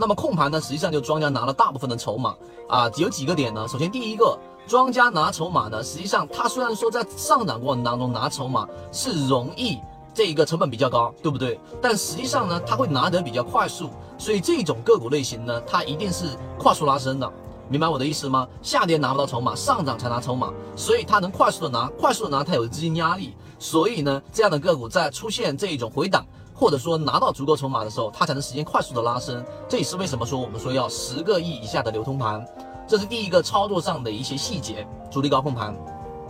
那么控盘呢，实际上就庄家拿了大部分的筹码啊，有几个点呢？首先第一个，庄家拿筹码呢，实际上他虽然说在上涨过程当中拿筹码是容易，这一个成本比较高，对不对？但实际上呢，它会拿得比较快速，所以这种个股类型呢，它一定是快速拉升的。明白我的意思吗？下跌拿不到筹码，上涨才拿筹码，所以它能快速的拿，快速的拿，它有资金压力，所以呢，这样的个股在出现这一种回档，或者说拿到足够筹码的时候，它才能实现快速的拉升。这也是为什么说我们说要十个亿以下的流通盘，这是第一个操作上的一些细节，主力高控盘。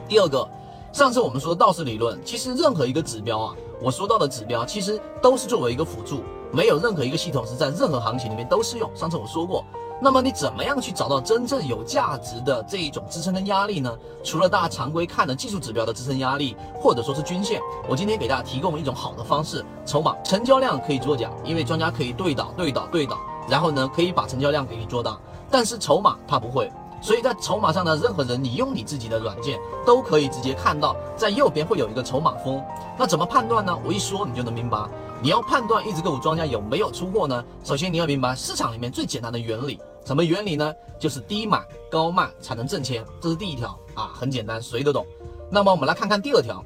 第二个，上次我们说道氏理论，其实任何一个指标啊，我说到的指标其实都是作为一个辅助，没有任何一个系统是在任何行情里面都适用。上次我说过。那么你怎么样去找到真正有价值的这一种支撑跟压力呢？除了大家常规看的技术指标的支撑压力，或者说是均线，我今天给大家提供一种好的方式，筹码成交量可以作假，因为庄家可以对倒对倒对倒，然后呢可以把成交量给你做大，但是筹码它不会。所以在筹码上呢，任何人你用你自己的软件都可以直接看到，在右边会有一个筹码峰。那怎么判断呢？我一说你就能明白。你要判断一只个股庄家有没有出货呢？首先你要明白市场里面最简单的原理，什么原理呢？就是低买高卖才能挣钱，这是第一条啊，很简单，谁都懂。那么我们来看看第二条。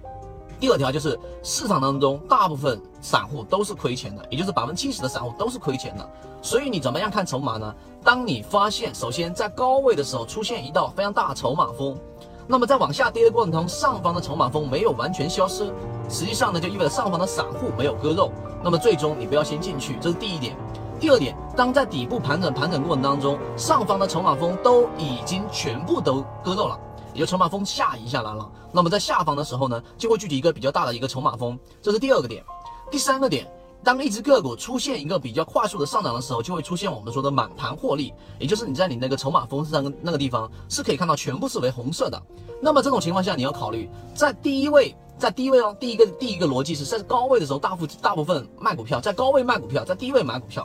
第二条就是市场当中大部分散户都是亏钱的，也就是百分之七十的散户都是亏钱的。所以你怎么样看筹码呢？当你发现首先在高位的时候出现一道非常大的筹码峰，那么在往下跌的过程中，上方的筹码峰没有完全消失，实际上呢就意味着上方的散户没有割肉。那么最终你不要先进去，这是第一点。第二点，当在底部盘整盘整过程当中，上方的筹码峰都已经全部都割肉了。也就筹码峰下移下来了，那么在下方的时候呢，就会聚集一个比较大的一个筹码峰，这是第二个点。第三个点，当一只个股出现一个比较快速的上涨的时候，就会出现我们说的满盘获利，也就是你在你那个筹码峰上那个地方是可以看到全部是为红色的。那么这种情况下，你要考虑在第一位，在低位哦，第一个第一个逻辑是在高位的时候，大部大部分卖股票，在高位卖股票，在低位买股票，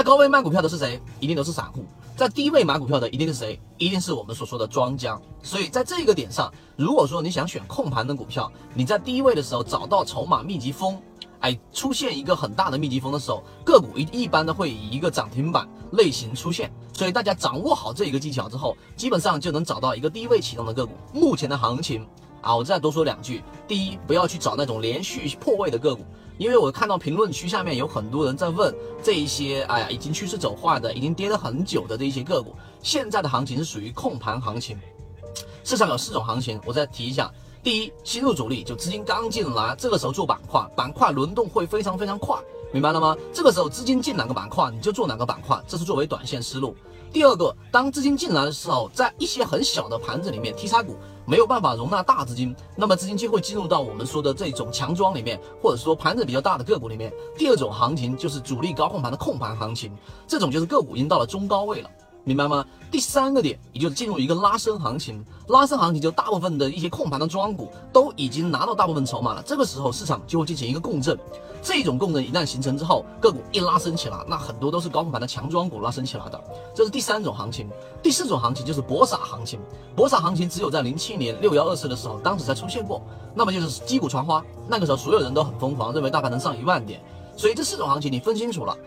在高位卖股票的是谁？一定都是散户。在低位买股票的一定是谁？一定是我们所说的庄家。所以在这个点上，如果说你想选控盘的股票，你在低位的时候找到筹码密集峰，哎，出现一个很大的密集峰的时候，个股一一般的会以一个涨停板类型出现。所以大家掌握好这一个技巧之后，基本上就能找到一个低位启动的个股。目前的行情啊，我再多说两句。第一，不要去找那种连续破位的个股。因为我看到评论区下面有很多人在问这一些，哎呀，已经趋势走坏的，已经跌了很久的这一些个股，现在的行情是属于控盘行情。市场有四种行情，我再提一下：第一，新入主力，就资金刚进来，这个时候做板块，板块轮动会非常非常快，明白了吗？这个时候资金进哪个板块，你就做哪个板块，这是作为短线思路。第二个，当资金进来的时候，在一些很小的盘子里面，题材股没有办法容纳大资金，那么资金就会进入到我们说的这种强庄里面，或者说盘子比较大的个股里面。第二种行情就是主力高控盘的控盘行情，这种就是个股已经到了中高位了。明白吗？第三个点，也就是进入一个拉升行情。拉升行情就大部分的一些控盘的庄股都已经拿到大部分筹码了，这个时候市场就会进行一个共振。这种共振一旦形成之后，个股一拉升起来，那很多都是高控盘的强庄股拉升起来的。这是第三种行情。第四种行情就是博傻行情。博傻行情只有在零七年六幺二四的时候，当时才出现过。那么就是击鼓传花，那个时候所有人都很疯狂，认为大盘能上一万点。所以这四种行情你分清楚了，